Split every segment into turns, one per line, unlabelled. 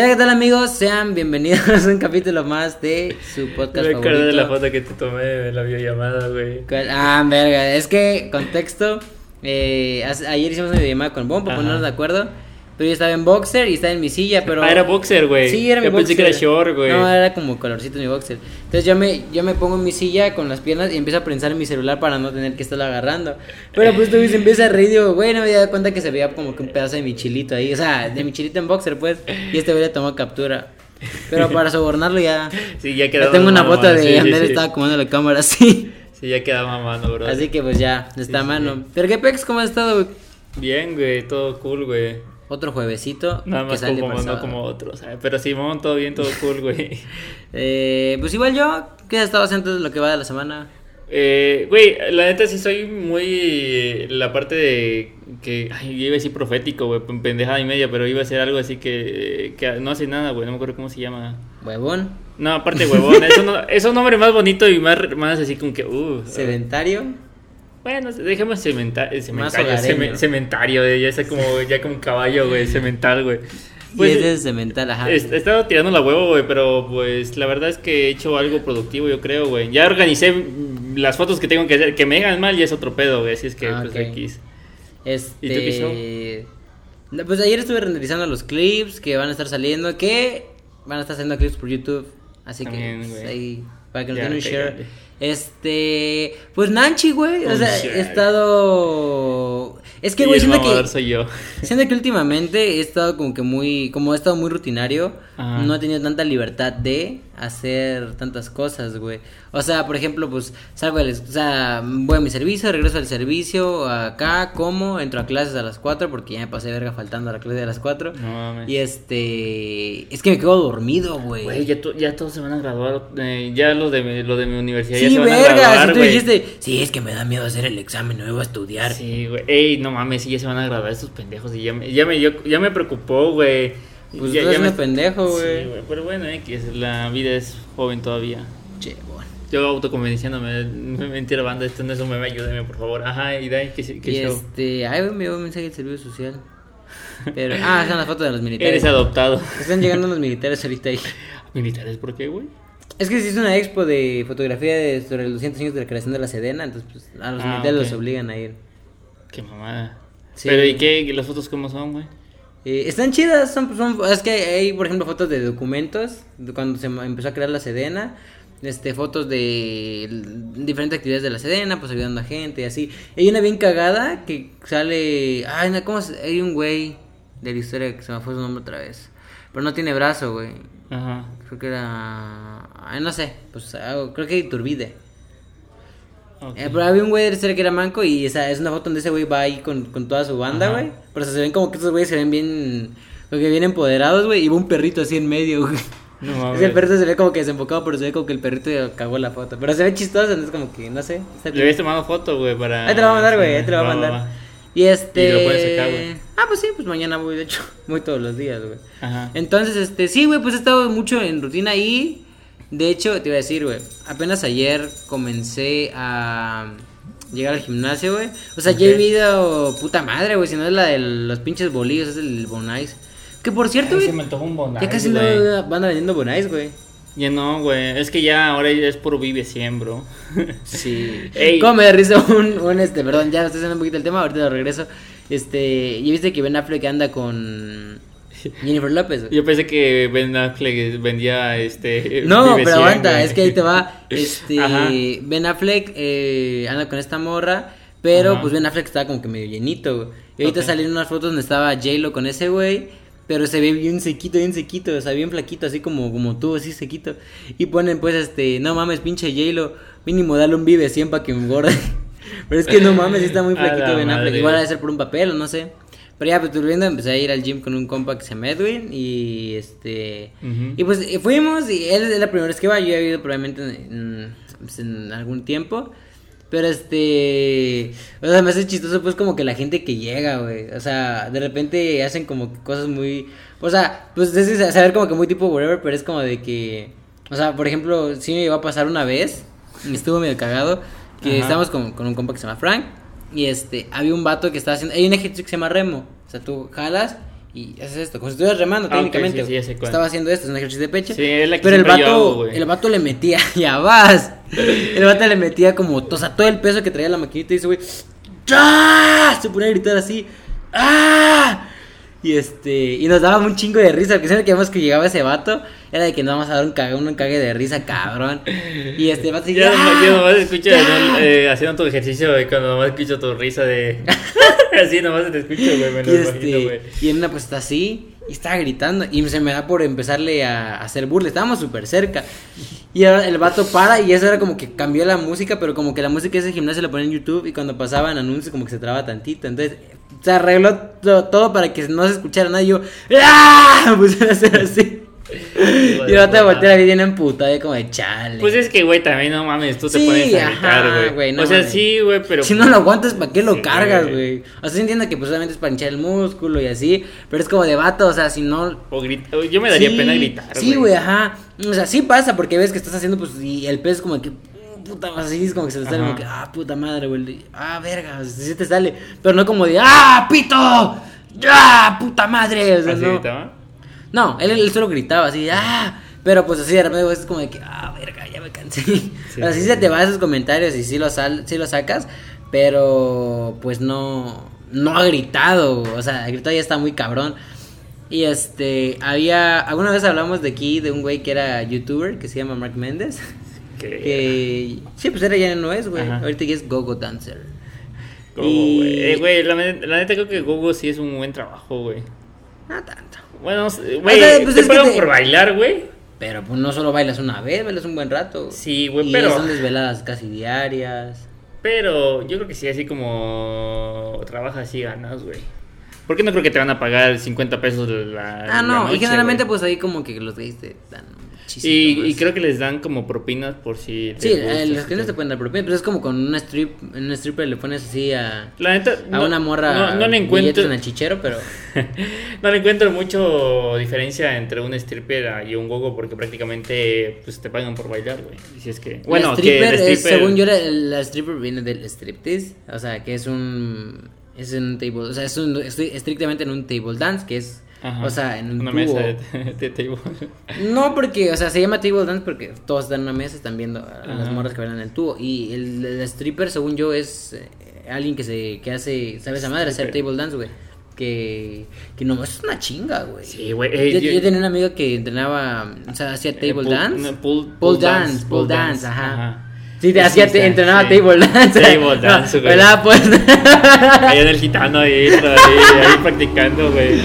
¿Qué tal, qué tal amigos? Sean bienvenidos a un capítulo más de su podcast
Me acordé de la foto que te tomé de la videollamada, güey.
Ah, verga, es que, contexto, eh, ayer hicimos una videollamada con
Ajá.
ponernos de acuerdo, pero yo estaba en boxer y estaba en mi silla, pero...
Ah, era boxer, güey.
Sí, era mi
Yo pensé que era short, güey.
No, era como colorcito mi boxer. Entonces yo me, yo me pongo en mi silla con las piernas y empiezo a prensar en mi celular para no tener que estarlo agarrando. Pero pues tú se empieza a reír y digo, güey, no me había dado cuenta que se veía como que un pedazo de mi chilito ahí. O sea, de mi chilito en boxer, pues. Y este güey le tomó captura. Pero para sobornarlo ya...
Sí, ya quedaba.
tengo una foto de
sí,
Ander
sí.
estaba acomodando la cámara así.
Sí, ya quedaba mano, bro.
Así que pues ya, está a mano. Pero qué pex, ¿cómo has estado, güey?
Bien, güey, todo cool, güey.
Otro juevesito
Nada
que
más
sale
como, no como otros, ¿sabes? Pero Simón, todo bien, todo cool, güey.
Eh, pues igual yo, ¿qué has estado haciendo lo que va de la semana?
Eh, güey, la neta sí soy muy. La parte de. que. Ay, yo iba a decir profético, güey, pendejada y media, pero iba a ser algo así que. que no hace nada, güey, no me acuerdo cómo se llama.
Huevón,
No, aparte, huevón, eso no, es un nombre más bonito y más, más así como que. Uh,
sedentario.
Bueno, dejemos cementa eh, cementario, ceme- cementario, eh, ya está como, ya como un caballo, güey, cemental, güey.
Pues, y ese es cemental, ajá.
he, estado tirando la huevo, güey, pero pues la verdad es que he hecho algo productivo, yo creo, güey. Ya organicé mm, las fotos que tengo que hacer, que me hagan mal ya es otro pedo, güey, así es que
Ah,
pues. X.
Este.
¿Y tú qué
no, Pues ayer estuve renderizando los clips que van a estar saliendo, que van a estar haciendo clips por YouTube. Así que pues, ahí, para que nos den un share. Este. Pues Nanchi, güey. O sea, he estado. Es que, güey, siento que.
soy yo.
Siento que últimamente he estado como que muy, como he estado muy rutinario,
Ajá.
no he tenido tanta libertad de hacer tantas cosas, güey. O sea, por ejemplo, pues salgo del, o sea, voy a mi servicio, regreso al servicio, acá, como, entro a clases a las 4 porque ya me pasé verga faltando a la clase de las 4.
No mames.
Y este, es que me quedo dormido, güey.
Güey, ya, to- ya todos se van a graduar, eh, ya lo de, lo de mi universidad ya
Sí,
se van a
verga,
graduar,
si tú
güey.
dijiste, sí, es que me da miedo hacer el examen, no voy a estudiar.
Sí, güey. Ey, no mames, sí, ya se van a graduar estos pendejos. Y ya me, ya me, dio- ya me preocupó, güey.
Pues
ya,
tú eres
me-
un pendejo, güey.
Sí, güey. Pero bueno, X, la vida es joven todavía.
Che, bueno.
Yo autoconvenciéndome, mentira, banda, esto no es un meme, ayúdame, por favor. Ajá, y de ¿qué, qué
Y
show?
este, ay, me llegó un mensaje del servicio social. Pero, ah, son las fotos de los militares.
Eres adoptado.
Están llegando los militares ahorita ahí.
¿Militares por qué, güey?
Es que se hizo una expo de fotografía de, sobre los 200 años de la creación de la Sedena, entonces pues, a los
Ah,
militares los obligan a ir.
Qué mamada.
Sí.
Pero, ¿y qué? ¿Las fotos cómo son, güey?
Eh, están chidas, son, son- es que hay, por ejemplo, fotos de documentos, de cuando se em- empezó a crear la Sedena, este, fotos de diferentes actividades de la Sedena, pues ayudando a gente y así. Hay una bien cagada que sale, ay, no, ¿cómo se- Hay un güey de la historia que se me fue su nombre otra vez, pero no tiene brazo, güey.
Ajá.
Creo que era, ay, no sé, pues algo- creo que Iturbide. Eh, pero había un güey de historia que era manco y esa es una foto donde ese güey va ahí con, con toda su banda, güey. Pero se ven como que estos güeyes se ven bien, como que bien empoderados, güey. Y va un perrito así en medio, güey.
No
Es el perrito se ve como que desenfocado, pero se ve como que el perrito cagó la foto. Pero se ve chistoso, entonces como que, no sé.
Le habías tomado foto, güey, para...
Ahí te lo voy a mandar, güey, ahí te lo voy a
Va, va,
mandar.
va.
Y este...
Y lo puedes sacar, güey.
Ah, pues sí, pues mañana voy, de hecho. Voy todos los días, güey.
Ajá.
Entonces, este, sí, güey, pues he estado mucho en rutina y de hecho, te iba a decir, güey, apenas ayer comencé a llegar al gimnasio, güey. O sea, ya he
Ok.
ido puta madre, güey, si no es la de los pinches bolillos, es el Bonais. Que por cierto, güey, ya casi no van vendiendo Bonais, güey.
Ya no, güey. Es que ya ahora es puro vive 100, bro.
Sí.
Ey.
¿Cómo me da risa un, un, este, perdón, ya estoy haciendo un poquito el tema, ahorita lo regreso. Este, ¿y viste que Ben Affleck anda con Jennifer López?
Yo pensé que Ben Affleck vendía este.
No, pero
100,
aguanta,
güey.
es que ahí te va. Este,
Ajá.
Ben Affleck eh, anda con esta morra, pero
Ajá.
pues Ben Affleck estaba como que medio llenito, güey. Y ahorita
Ok.
salieron unas fotos donde estaba J-Lo con ese güey, pero se ve bien sequito, bien sequito, o sea, bien flaquito, así como, como tú, así sequito. Y ponen pues, este, no mames, pinche J-Lo, mínimo dale un vive 100 para que engorde. pero es que no mames, está muy flaquito
la
Ben Affleck. Igual ha de ser por un papel o no sé. Pero ya, pues volviendo, empecé a ir al gym con un compa que se llama Edwin y este...
Ujú.
Y pues eh, fuimos y él es la primera vez que va, yo he ido probablemente en, pues, en algún tiempo. Pero este, o sea, me hace chistoso pues como que la gente que llega, güey. O sea, de repente hacen como cosas muy, o sea, pues es saber como que muy tipo whatever, pero es como de que, o sea, por ejemplo, sí me iba a pasar una vez, y estuvo medio cagado, que
Ajá.
estábamos con, con un compa que se llama Frank y este, había un vato que estaba haciendo, hay un ejercicio que se llama remo, o sea, tú jalas y haces esto, como si estuvieras remando
Ah,
técnicamente.
sí, sí.
Estaba haciendo esto, es un ejercicio de pecho.
Sí, es la que
pero el vato,
hago, güey.
el vato le metía, ya vas. El vato le metía como, o sea, todo el peso que traía la maquinita y ese güey, ¡ah! Se ponía a gritar así, ¡ah! Y este, y nos daba un chingo de risa, porque siempre que vemos que llegaba ese vato, era de que nos vamos a dar un cague, un cague de risa, cabrón. Y este vato así,
Yo,
¡ah!
yo nomás escucho eh, haciendo tu ejercicio, güey, cuando nomás escucho tu risa de... así nomás te escucho, güey, me
Y,
lo imagino,
este,
güey.
y en una pues está así y estaba gritando y se me da por empezarle a, hacer burla, estábamos súper cerca. Y ahora el vato para y eso era como que cambió la música, pero como que la música de ese gimnasio la ponía en YouTube y cuando pasaban anuncios como que se traba tantito, entonces se arregló to- todo para que no se escuchara nada y yo ¡Ah! Puse a hacer así y el vato de voltear bien emputado y como de chale.
Pues es que, güey, también no mames, tú te
Sí,
pones a gritar, güey.
no
o sea,
mames.
sí, güey, pero...
si no lo aguantas, ¿para qué lo
Sí,
cargas,
güey.
O sea, se entiende que pues obviamente es para hinchar el músculo y así, pero es como de vato, o sea, si no
O grita- Yo me daría
Sí,
pena gritar,
Sí, güey, ajá. O sea, sí pasa porque ves que estás haciendo, pues, y el pez como que. Puta, así es como que se te sale
Ajá.
como que, ah, puta madre, güey. Ah, verga, sí te sale. Pero no como de, ah, pito, ah, puta madre. O sea,
¿Así
no.
gritaba?
No, él, él solo gritaba así, ah. Pero pues así de repente güey, es como de que, ah, verga, ya me cansé. o sea, sí
sí,
se te va esos comentarios y sí lo, sal, sí lo sacas, pero pues no, no ha gritado. O sea, ha gritado ya está muy cabrón. Y este, había, alguna vez hablamos de aquí de un güey que era youtuber que se llama Mark Méndez.
Que...
Sí, pues era ya no es, güey. Ahorita ya es Gogo Dancer.
Gogo,
Y-
güey. Eh, güey, la, la neta creo que Gogo sí es un buen trabajo, güey.
No tanto.
Bueno, güey,
sea, pues
te
es que
pagan
te-
por bailar, güey.
Pero pues no solo bailas una vez, bailas un buen rato.
Sí, güey,
Y
pero-
son desveladas casi diarias.
Pero yo creo que sí, así como trabajas, así ganas, güey. ¿Por qué no creo que te van a pagar 50 pesos la
Ah,
la
no,
noche,
y generalmente pues ahí como que los gays te dan
Y, y creo que les dan como propinas por si...
Sí,
les gusta,
eh, los clientes
que-
te pueden dar propina, pero es como con una strip, en una stripper le pones así a,
La neta...
a
no-
una morra
No, no le encuentro...
en el chichero, pero
no le encuentro mucho diferencia entre un stripper y un gogo porque prácticamente pues te pagan por bailar, güey. Si es que... Bueno, que
stripper, es,
stripper...
según yo, la, la stripper viene del striptease, o sea, que es un, es en un table, o sea, es un, estoy estrictamente en un table dance, que es,
Ajá,
o sea, en un
Una
tubo.
mesa de, de table.
No, porque, o sea, se llama table dance porque todos están en una mesa, están viendo a las morras que bailan en el tubo. Y el, el stripper, según yo, es eh, alguien que se que hace, ¿sabes? A madre hacer table dance, güey. Que, que no, es una chinga, güey.
Sí, güey. eh,
yo,
yo-
yo tenía una amiga que entrenaba, o sea, hacía
Eh,
table
pool-
dance.
no, pool- pool
dance, pole dance,
dance,
ajá.
ajá.
Sí, te
Sí,
hacía,
sí,
te-
sí.
entrenaba table dance.
Table dance,
No,
güey.
¿verdad? Pues.
Allá en el gitano ahí, ahí, ahí practicando, güey.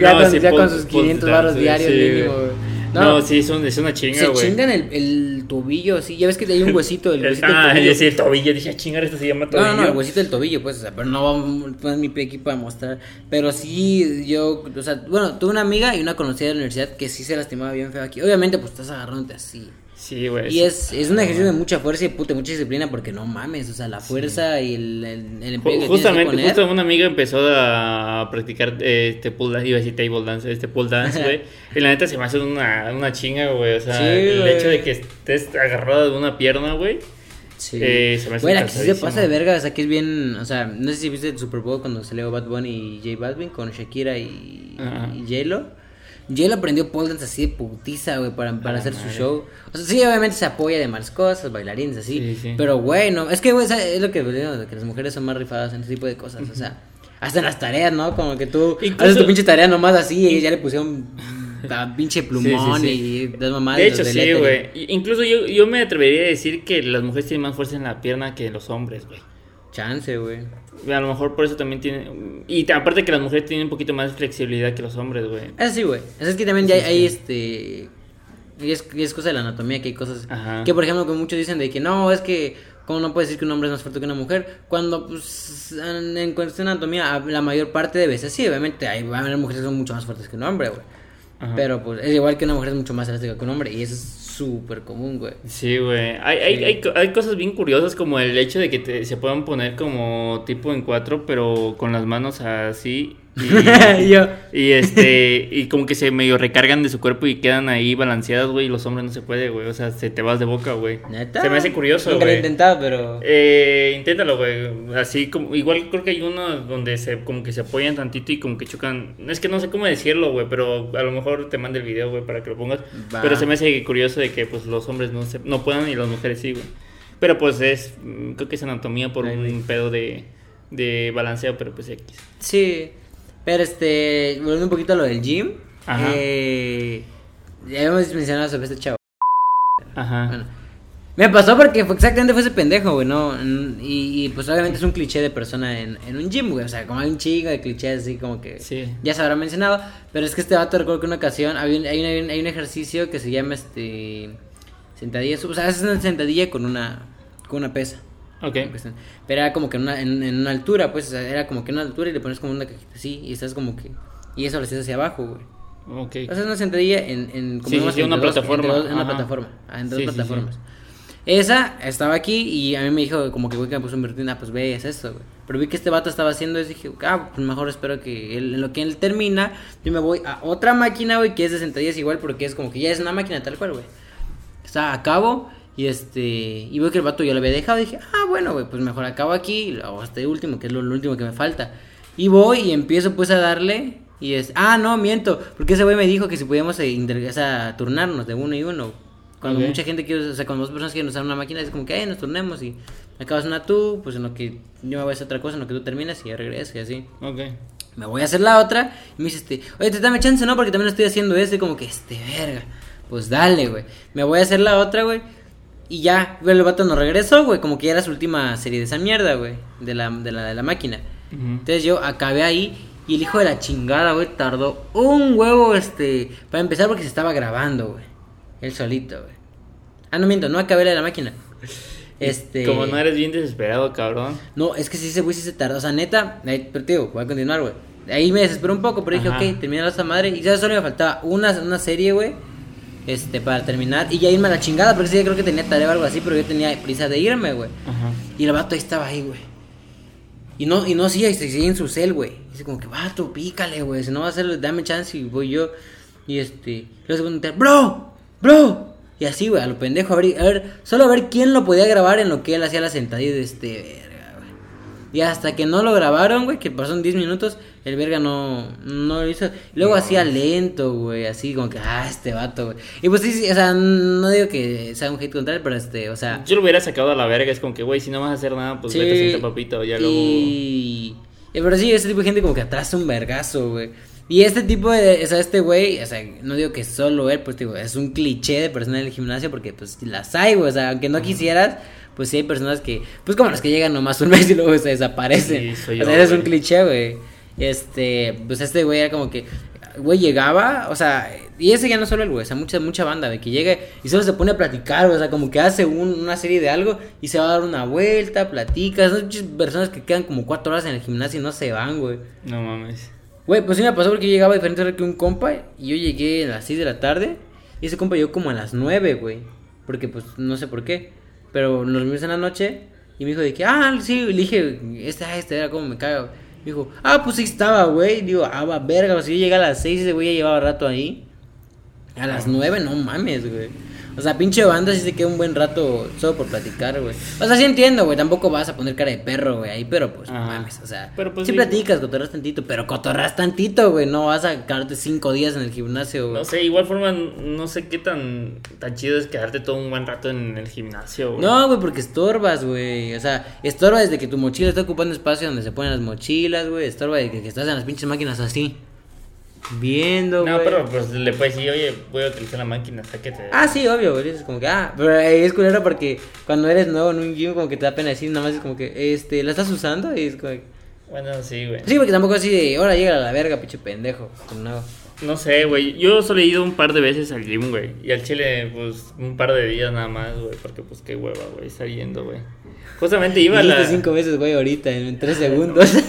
Ya con- ya
pole-
con sus
pole
500
dance,
varos
güey,
diarios
sí,
mínimo,
güey. No,
No.
sí, es, un- es una chinga,
Se
güey.
chingan el, el tobillo, sí. Ya ves que hay un huesito, el huesito del
ah,
tobillo.
yo sí, el tobillo. Dije, "Ah, chingar, esto se llama
No,
tobillo.
no, no, el huesito del tobillo, pues, o sea, pero no vamos a mi pie aquí para mostrar. Pero sí, yo, o sea, bueno, tuve una amiga y una conocida de la universidad que sí se lastimaba bien feo aquí. Obviamente, pues estás agarrándote así.
Sí, güey.
Y es, es un ejercicio de mucha fuerza y puta, mucha disciplina porque no mames, o sea, la fuerza y el, el, el empeño que
Ju- Justamente, justo una amiga empezó a practicar eh, este pole dance, iba a decir table dance, este pole dance, güey. y la neta se me hace una, una chinga, güey. O sea,
Sí,
el hecho de que estés agarrado de una pierna, güey.
Sí.
eh, se me hace
Güey, sí se pasa de verga, o sea, que es bien, o sea, no sé si viste el Super Bowl cuando salió Bad Bunny y J Balvin con Shakira y,
Ajá.
y J-Lo. J-Lo aprendió pole dance así de putiza, güey, para, para
Ah,
hacer su show. O sea, sí, obviamente se apoya de más cosas, bailarines, así.
Sí, sí.
Pero, güey, no, es que, güey, es lo que digo, que las mujeres son más rifadas en ese tipo de cosas, o sea. Hasta en las tareas, ¿no? Como que tú
Incluso-
haces tu pinche tarea nomás así y ya le pusieron a pinche plumón
Sí,
y das mamadas.
De hecho, sí, güey. Y- Incluso yo, yo me atrevería a decir que las mujeres tienen más fuerza en la pierna que los hombres, güey.
Chance, güey.
A lo mejor por eso también tienen... Y aparte que las mujeres tienen un poquito más flexibilidad que los hombres, güey.
Eso sí, güey. Es que también ya hay, este. Y es, y es cosa de la anatomía que hay cosas.
Ajá.
Que por ejemplo, que muchos dicen de que no, es que. ¿Cómo no puedes decir que un hombre es más fuerte que una mujer? Cuando, pues, en, en cuestión de anatomía, a- la mayor parte de veces sí, obviamente, hay, mujeres que son mucho más fuertes que un hombre, güey. Pero, pues, es igual que una mujer es mucho más elástica que un hombre, y eso es súper común, güey.
Sí, güey. Hay, hay,
Sí.
hay, co- hay cosas bien curiosas como el hecho de que te- se puedan poner como tipo en cuatro, pero con las manos así. Y,
Yo.
y este, y como que se medio recargan de su cuerpo y quedan ahí balanceadas, güey, y los hombres no se puede, güey. O sea, se te vas de boca, güey.
¿Neta?
Se me hace curioso,
Nunca lo he intentado, pero...
Eh, inténtalo, güey. Así como, igual creo que hay uno donde se, como que se apoyan tantito y como que chocan. Es que no sé cómo decirlo, güey, pero a lo mejor te mande el video, güey, para que lo pongas.
Va.
Pero se me hace curioso de que, pues, los hombres no se, no puedan y las mujeres sí, güey. Pero pues es, mm, creo que es anatomía por
Ay, güey.
un pedo de, de balanceo, pero pues X.
Sí, pero este, volviendo un poquito a lo del gym,
Ajá.
eh, ya habíamos mencionado sobre este chavo.
Ajá.
Bueno, me pasó porque fue exactamente fue ese pendejo, güey, ¿no? Y, y, pues obviamente es un cliché de persona en, en un gym, güey, o sea, como hay un chingo de clichés así como que
Sí.
ya se habrá mencionado, pero es que este vato recuerdo que una ocasión había un- hay, un, hay un- ejercicio que se llama este sentadilla, o sea, es una sentadilla con una con una pesa.
Ok.
Pero era como que en una, en, en una altura, pues, o sea, era como que en una altura y le pones como una cajita así y estás como que... Y eso lo haces hacia abajo, güey.
Ok.
O sea, es una sentadilla en... en como
Sí, sí, una plataforma,
entre dos- en una plataforma. en dos plataformas. Esa estaba aquí y a mí me dijo como que, güey, que me puso en rutina, pues ve, es esto, güey. Pero vi que este vato estaba haciendo eso y dije, ah, pues mejor espero que él, en lo que él termina, yo me voy a otra máquina, güey, que es de sentadillas igual porque es como que ya es una máquina tal cual, güey. Está a cabo y este y veo que el vato yo lo había dejado y dije, ah, bueno, güey, pues mejor acabo aquí hago este último, que es lo, último que me falta. Y voy y empiezo pues a darle y es, ah, no, miento, porque ese güey me dijo que si podíamos eh, o sea, turnarnos de uno y uno. Cuando mucha gente quiere, o sea, cuando dos personas quieren usar una máquina es como que, ay, nos turnemos y acabas una tú, pues en lo que yo me voy a hacer otra cosa, en lo que tú terminas y ya regreso y así
Ok.
me voy a hacer la otra. Y me dice este, oye, te dame chance, ¿no? Porque también estoy haciendo este, como que este, verga. Pues dale, güey. Me voy a hacer la otra, güey. Y ya, güey, el vato no regresó, güey. Como que ya era su última serie de esa mierda, güey. De la, de la, de la máquina. Entonces yo acabé ahí. Y el hijo de la chingada, güey, tardó un huevo, este, para empezar porque se estaba grabando, güey. Él solito, güey. Ah, no miento, no acabé la de la máquina. Este.
Como no eres bien desesperado, cabrón.
No, es que sí, ese güey sí se tardó. O sea, neta, ahí, pero digo, voy a continuar, güey. Ahí me desesperó un poco, pero dije, ok, terminé esa madre. Y ya solo me faltaba una, una serie, güey. Este, para terminar. Y ya irme a la chingada, porque sí, yo creo que tenía tarea o algo así, pero yo tenía prisa de irme, güey.
Ajá.
Y el vato ahí estaba ahí, güey. Y no, y no sigue, se sigue en su cel, güey. Dice como que, vato, pícale, güey. Si no va a hacer, dame chance y voy yo. Y este, luego se pone a meter, bro, bro. Y así, güey, a lo pendejo, a ver, a ver, solo a ver quién lo podía grabar en lo que él hacía la sentadilla de este, verga, güey. Y hasta que no lo grabaron, güey, que pasaron 10 minutos, el verga no, no lo hizo. Luego hacía lento, güey, así como que, ah, este vato, güey. Y pues sí, sí, o sea, no digo que sea un hate contra él, pero este, o sea.
Yo lo hubiera sacado a la verga, es como que, güey, si no vas a hacer nada, pues
Sí,
vete a sentar papito, ya luego...
y... y- Pero sí, este tipo de gente como que atrasa un vergazo, güey. Y este tipo de, o sea, este güey, o sea, no digo que solo él, pues digo, es un cliché de persona en el gimnasio porque pues las hay, güey, o sea, aunque no quisieras, pues sí hay personas que, pues como las que llegan nomás un mes y luego se desaparecen.
Sí, soy
o sea, es un cliché, güey. Este, pues este güey era como que, güey, llegaba, o sea, y ese ya no solo el güey, o sea, mucha, mucha banda, de que llega y solo se pone a platicar, o sea, como que hace un- una serie de algo y se va a dar una vuelta, platica, son muchas personas que quedan como cuatro horas en el gimnasio y no se van, güey.
No mames.
Güey, pues sí me pasó porque yo llegaba a diferente hora que un compa y yo llegué a las 6 de la tarde y ese compa llegó como a las 9, güey. Porque pues no sé por qué. Pero nos dormimos en la noche y me dijo de que, ah, sí, le dije, esta, esta era como me güey. Me dijo, ah, pues sí estaba, güey. Digo, ah, va, verga, o sea, yo llegué a las 6 y ese güey ya llevaba rato ahí. A las 9, no mames, güey. O sea, pinche banda sí se queda un buen rato solo por platicar, güey. O sea, sí entiendo, güey. Tampoco vas a poner cara de perro, güey, ahí, pero pues, no
Ajá.
mames. O sea,
Pero, pues,
sí
sí.
platicas, cotorras tantito, pero cotorras tantito, güey. No vas a quedarte cinco días en el gimnasio, güey.
No sé, igual forma, no sé qué tan, tan chido es quedarte todo un buen rato en el gimnasio, güey.
No, güey, porque estorbas, güey. O sea, estorba desde que tu mochila está ocupando espacio donde se ponen las mochilas, güey. Estorba desde que estás en las pinches máquinas así. Viendo, güey.
No, pero pues le puedes decir, oye, voy a utilizar la máquina, sáquete.
Ah, sí, obvio, güey. Es como que, ah, pero es culero porque cuando eres nuevo en un gym, como que te da pena decir, nada más es como que, este, ¿la estás usando? Y es como que...
Bueno, sí, güey.
Sí, porque tampoco así de, ahora llega a la verga, pinche pendejo. No.
No sé, güey. Yo solo he ido un par de veces al gym, güey. Y al chile, pues, un par de días nada más, güey. Porque, pues, qué hueva, güey, estar yendo, güey. Justamente iba a la...
cinco veces, güey, ahorita, en tres segundos.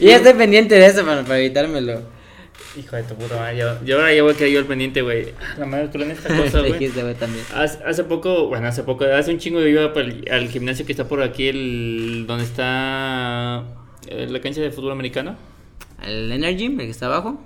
Yo ya estoy pendiente de eso para, para evitármelo.
Hijo de tu puta madre. Yo, yo ahora ya voy a quedar yo al pendiente, güey. Ah, La madre, tú en esta cosa, güey.
Dijiste, güey, también.
Hace, hace poco, bueno, hace poco, hace un chingo yo iba para el- al gimnasio que está por aquí, el donde está eh, la cancha de fútbol americano.
¿El Energy, el que está abajo?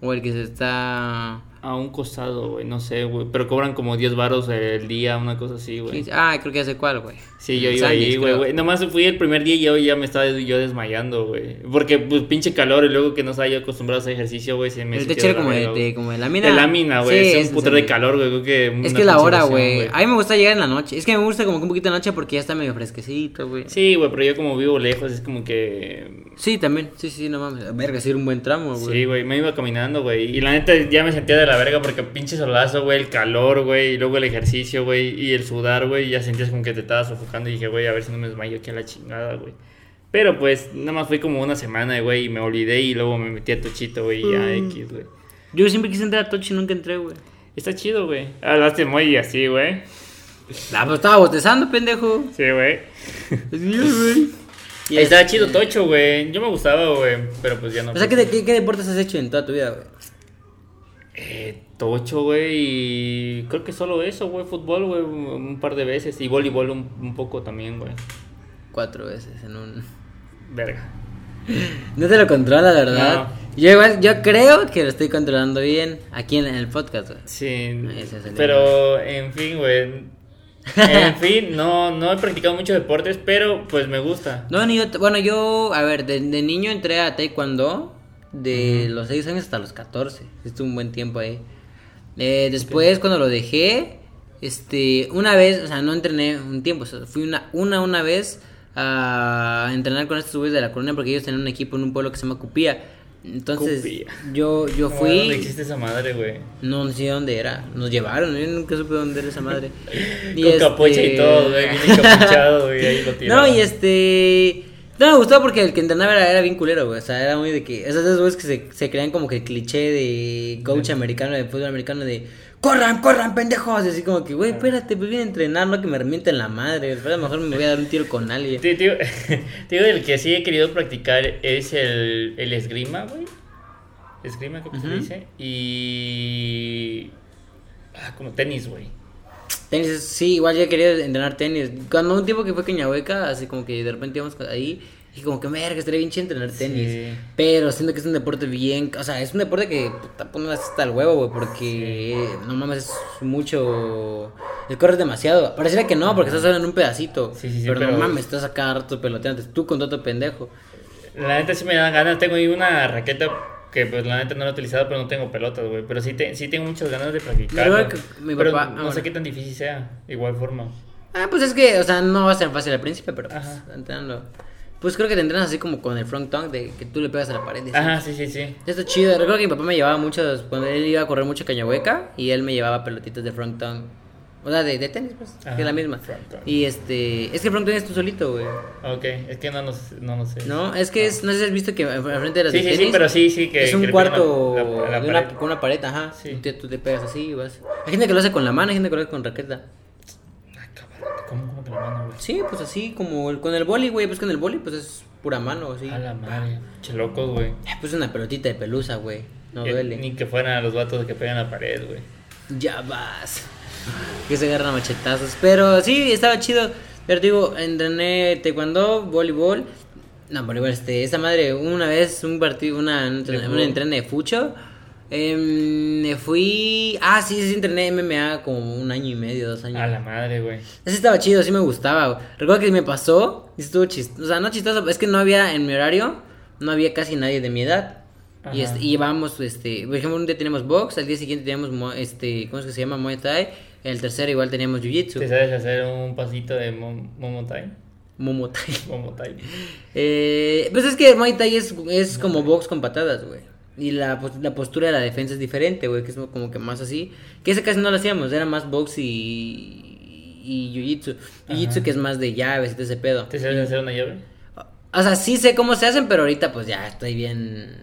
¿O el que se está...?
A un costado, güey, no sé, güey. Pero cobran como 10 baros el día, una cosa así, güey.
Ah, creo que ya sé cuál, güey.
Sí, yo iba ahí, güey, güey. Nomás fui el primer día y yo ya me estaba yo desmayando, güey. Porque, pues, pinche calor y luego que no estaba yo acostumbrado a hacer ejercicio, güey, se me
El techo
de
era
la
como de, de- como de lámina.
De lámina, güey.
Sí,
es un de calor, güey. Creo que
Es que la hora, güey. A mí me gusta llegar en la noche. Es que me gusta como que un poquito la noche porque ya está medio fresquecito, güey.
Sí, güey, pero yo como vivo lejos, es como que...
Sí, también. Sí, sí, no mames. Verga, sí un buen tramo, güey.
Sí, güey, me iba caminando, güey. Y la neta ya me sentía de la verga porque pinche solazo, güey, el calor, güey, y luego el ejercicio, güey, y el sudar, güey, y ya sentías como que te estabas sofocando y dije, güey, a ver si no me desmayo aquí a la chingada, güey. Pero pues nada más fue como una semana, güey, y me olvidé y luego me metí a Tochito, güey, y a X, güey.
Yo siempre quise entrar a Tochi y nunca entré, güey.
Está chido, güey. Hablaste muy así, güey.
Ah, pues estaba bostezando, pendejo.
Sí, güey. Estaba chido Tocho, güey. Yo me gustaba, güey, pero pues ya no.
O sea, ¿qué, qué, qué deportes has hecho en toda tu vida, güey?
Eh, tocho, güey, y creo que solo eso, güey, fútbol, güey, un par de veces, y voleibol un, un poco también, güey.
Cuatro veces en un...
Verga.
No te lo controla, la verdad.
No.
Yo igual, yo creo que lo estoy controlando bien aquí en, en el podcast, güey.
Sí, pero en fin, güey. En fin, no, no he practicado muchos deportes, pero pues me gusta.
No, ni yo, bueno, yo, a ver, de, de niño entré a Taekwondo de los 6 años hasta los 14. Estuve un buen tiempo ahí. Eh, después, cuando lo dejé, este, una vez, o sea, no entrené un tiempo, o sea, fui una, una, una vez a entrenar con estos güeyes de la colonia porque ellos tenían un equipo en un pueblo que se llama Cupía. Entonces,
Cupía.
yo, yo
No,
fui.
¿Dónde existe esa madre, güey?
No sé dónde era. Nos llevaron, yo nunca supe dónde era esa madre.
Con capucha y todo, güey, bien encapuchado, güey, ahí lo
No,
tiraban.
y este. No me gustó porque el que entrenaba era, era bien culero, güey. O sea, era muy de que. Esos dos güeyes que se, se crean como que el cliché de coach americano, de fútbol americano, de. ¡Corran, corran, pendejos! Y así como que, güey, espérate, pues voy a entrenar, no que me revienten la madre. Pero a lo mejor me voy a dar un tiro con alguien.
Te digo, el que sí he querido practicar es el, el esgrima, güey. Esgrima, creo que se dice. Y. Ah, como tenis, güey.
Tenis, sí, igual yo quería entrenar tenis. Cuando un tiempo que fue Cañahueca, así como que de repente íbamos ahí, y como que, merga, estaría bien chido entrenar tenis.
Sí.
Pero siento que es un deporte bien, o sea, es un deporte que puta, pone hasta el huevo, güey, porque no mames, es mucho. El corres demasiado. Pareciera que no, porque estás solo en un pedacito.
Sí, sí, sí,
pero,
pero-
no mames, estás a cada rato peloteando, tú con todo pendejo.
La neta sí me dan ganas. Tengo ahí una raqueta que, pues, la neta no la he utilizado, pero no tengo pelotas, güey. Pero sí, te- sí tengo muchas ganas de practicar.
Yo creo que mi
pero
papá-
no sé qué tan difícil sea. Igual forma.
Ah, pues es que, o sea, no va a ser fácil al principio, pero pues, entrenando. Pues creo que te entrenas así como con el front tongue, de que tú le pegas a la pared. y así.
Ajá, sí, sí, sí.
Esto es chido. Recuerdo que mi papá me llevaba muchos. Cuando él iba a correr mucho cañahueca. Y él me llevaba pelotitas de front tongue. O sea, de, de tenis, pues.
Ajá,
que es la misma. Y este. Es que el front tongue es tú solito, güey.
Ok, es que no, no, sé- no, no sé.
No, es que es. No sé si has visto que al frente de las
Sí,
de
sí, sí,
tenis.
pero sí, sí, que-
Es un cuarto
pegan la- la- la
de una-
pared.
con una pared, ajá.
Sí.
Tú, tú te pegas así y vas. Hay gente que lo hace con la mano, hay gente que lo hace con raqueta.
Ay, cabrón, ¿cómo, cómo que la mano, güey?
Sí, pues así como el- con el boli, güey. Pues con el boli, pues es pura mano, así.
A la madre. Che locos, güey.
Pues una pelotita de pelusa, güey. No
Eh,
duele.
Ni que fueran los vatos que pegan la pared, güey.
Ya vas. Que se agarran a machetazos. Pero sí, estaba chido. Pero digo, entrené taekwondo, voleibol. No, voleibol, este, esa madre, una vez, un partido, una, un entreno de fucho. em, me fui. Ah, sí, sí, entrené MMA como un año y medio, dos años.
A la madre, güey.
Ese estaba chido, sí me gustaba. güey. Recuerdo que me pasó y estuvo chistoso. O sea, no chistoso, es que no había en mi horario, no había casi nadie de mi edad. Y, este, y llevábamos, este, por ejemplo, un día teníamos box, al día siguiente teníamos, mo- este, ¿cómo es que se llama? Muay Thai. El tercero igual teníamos Jiu-Jitsu.
¿Te sabes hacer un pasito de mom- Momo Thai?
Momo Thai.
Momo Thai.
Eh, pues es que Muay Thai es, es como box con patadas, güey. Y la, la postura de la defensa es diferente, güey, que es como que más así. Que ese casi no lo hacíamos, era más box y, y Jiu-Jitsu. Jiu-Jitsu que es más de llaves y todo ese pedo.
¿Te sabes hacer una llave?
O sea, sí sé cómo se hacen, pero ahorita pues ya estoy bien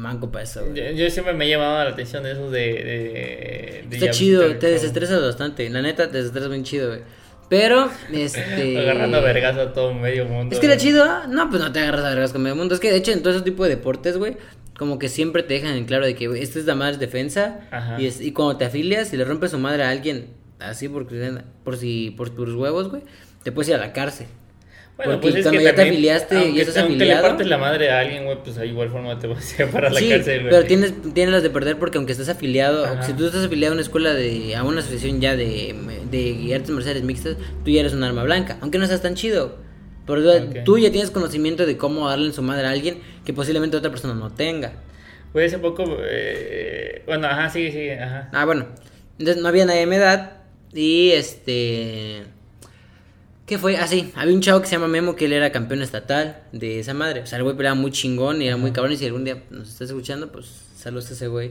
manco para eso.
Yo, yo siempre me llamaba la atención de esos de. de, de
Está chido, te desestresas bastante. La neta, te desestresas bien chido, güey. Pero, este.
Agarrando a vergazo a todo medio mundo.
Es que
güey.
chido, no, pues no te agarras a vergas con medio mundo. Es que de hecho, en todo ese tipo de deportes, güey, como que siempre te dejan en claro de que güey, esta es la madre defensa
Ajá.
y, es- y cuando te afilias y le rompes su madre a alguien así porque por si por tus huevos, güey, te puedes ir a la cárcel.
Bueno,
Porque
pues es
cuando ya te afiliaste y estás
aunque le
afiliado-
partes la madre a alguien, güey, pues de igual forma te vas a a la
sí,
cárcel, güey.
pero tienes, tienes las de perder porque aunque estés afiliado,
Ajá.
si tú estás afiliado a una escuela de, a una asociación ya de, de artes marciales mixtas, tú ya eres un arma blanca, aunque no seas tan chido. Pero tú-
Ok.
tú ya tienes conocimiento de cómo darle en su madre a alguien que posiblemente otra persona no tenga.
Güey, hace poco, eh, bueno, ajá, sigue, sigue, ajá.
Ah, bueno. Entonces no había nadie de mi edad. Y este. ¿Qué fue? Ah, sí. Había un chavo que se llama Memo que él era campeón estatal de esa madre. O sea, el güey peleaba muy chingón y era muy cabrón. Y si algún día nos estás escuchando, pues saludos a ese güey.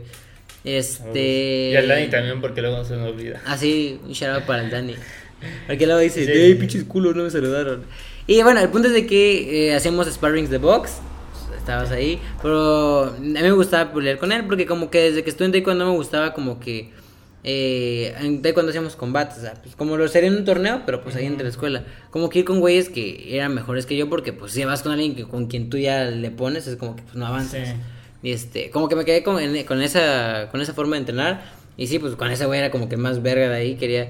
Este.
Y al Dani también, porque luego se nos olvida.
Ah, sí, un shout out para el Dani. Porque luego dice,
Sí.
¡Ey, pinches culos, no me saludaron! Y bueno, el punto es de que eh, hacemos sparrings de box. Estabas ahí. Pero a mí me gustaba pelear con él. Porque como que desde que estuve en taekwondo me gustaba como que... Eh, en taekwondo hacíamos combates. O sea, pues como lo sería en un torneo, pero pues ahí entre la escuela. Como que ir con güeyes que eran mejores que yo. Porque pues si vas con alguien que, con quien tú ya le pones, es como que pues no avanzas.
Sí.
Y este, como que me quedé con, en- con esa con esa forma de entrenar. Y sí, pues con ese güey era como que más verga de ahí, quería.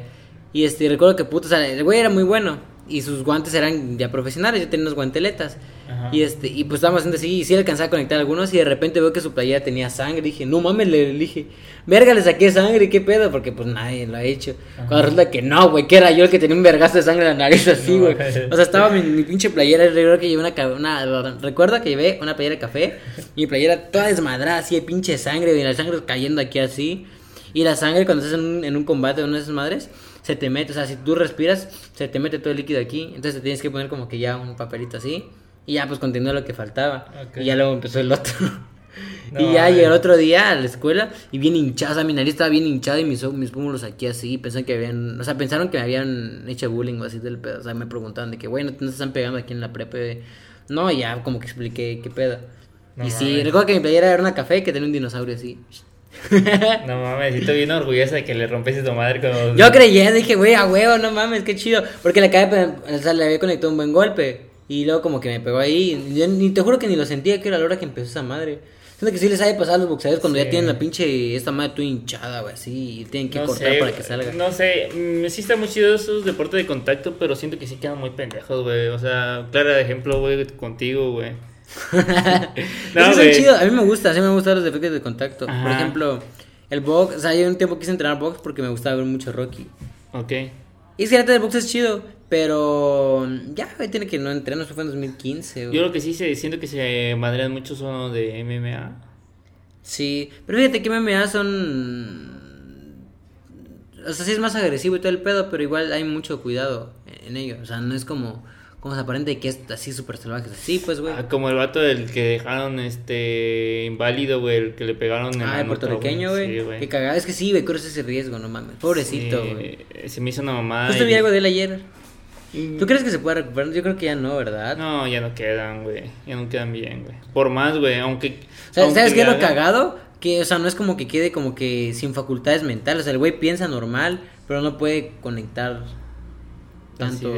Y este, recuerdo que puto, o sea, el güey era muy bueno. Y sus guantes eran ya profesionales, yo tenía unas guanteletas.
Ajá.
Y este, y pues estábamos haciendo así, y sí alcanzaba a conectar algunos, y de repente veo que su playera tenía sangre. Dije, no mames, le dije, verga, le saqué sangre, ¿qué pedo? Porque pues nadie lo ha hecho. Cuando resulta que no, güey, que era yo el que tenía un vergazo de sangre en la nariz así, güey. O sea, estaba mi, mi pinche playera, recuerdo que llevé una, una, recuerdo que llevé una playera de café, y mi playera toda desmadrada, así de pinche sangre, y la sangre cayendo aquí así. Y la sangre cuando estás en un, en un combate de una de esas madres, se te mete, o sea, si tú respiras, se te mete todo el líquido aquí, entonces te tienes que poner como que ya un papelito así, y ya pues continúa lo que faltaba.
Ok.
Y ya luego empezó el otro.
No,
y ya llegué el otro día a la escuela y bien hinchada, o sea, mi nariz estaba bien hinchada y mis, mis pómulos aquí así, pensaron que habían, o sea, pensaron que me habían hecho bullying o así del pedo, o sea, me preguntaban de que, güey, no te están pegando aquí en la prepa, Y, no, y ya como que expliqué qué pedo.
No
y sí, recuerdo que mi playera era una café que tenía un dinosaurio así.
No mames, estoy bien orgullosa de que le rompiste tu madre cuando...
Yo creyendo, dije, güey, a huevo, no mames, qué chido. Porque le pe- o sea, le había conectado un buen golpe. Y luego como que me pegó ahí. y yo ni te juro que ni lo sentía que era la hora que empezó esa madre. Siento que sí les ha de pasar a los boxeadores cuando
Sí.
ya tienen la pinche, esta madre tú hinchada, güey, así. Y tienen que
no
cortar
sé,
para que salga.
No sé, mm, sí está muy chido esos deportes de contacto, pero siento que sí quedan muy pendejos, güey. O sea, claro ejemplo, güey, contigo, güey.
Son chidos, a mí me gusta, sí me gustan los efectos de contacto. Por ejemplo, el box, o sea, yo un tiempo quise entrenar box porque me gustaba ver mucho Rocky.
Ok.
Y es que el box es chido, pero ya, tiene que no entrenar, eso fue en 2015, güey.
Yo lo que sí se, siento que se madrean mucho son de MMA.
Sí, pero fíjate que MMA son... O sea, sí es más agresivo y todo el pedo, pero igual hay mucho cuidado en ello. O sea, no es como, como se aparente que es así súper salvaje. Sí, pues, güey.
Ah, como el vato del que dejaron este inválido, güey, el que le pegaron en
Ah,
la
el puertorriqueño, güey.
Sí, güey.
Qué cagada. Es que sí, güey, corres ese riesgo, no mames. Pobrecito,
Sí,
güey.
se me hizo una mamada.
Justo
y-
vi algo de él ayer. ¿Tú crees que se pueda recuperar? Yo creo que ya no, ¿verdad?
No, ya no quedan, güey. Ya no quedan bien, güey. Por más, güey, aunque...
O sea,
aunque
¿Sabes qué es lo
hagan-
cagado? Que, o sea, no es como que quede como que sin facultades mentales. O sea, el güey piensa normal, pero no puede conectar tanto.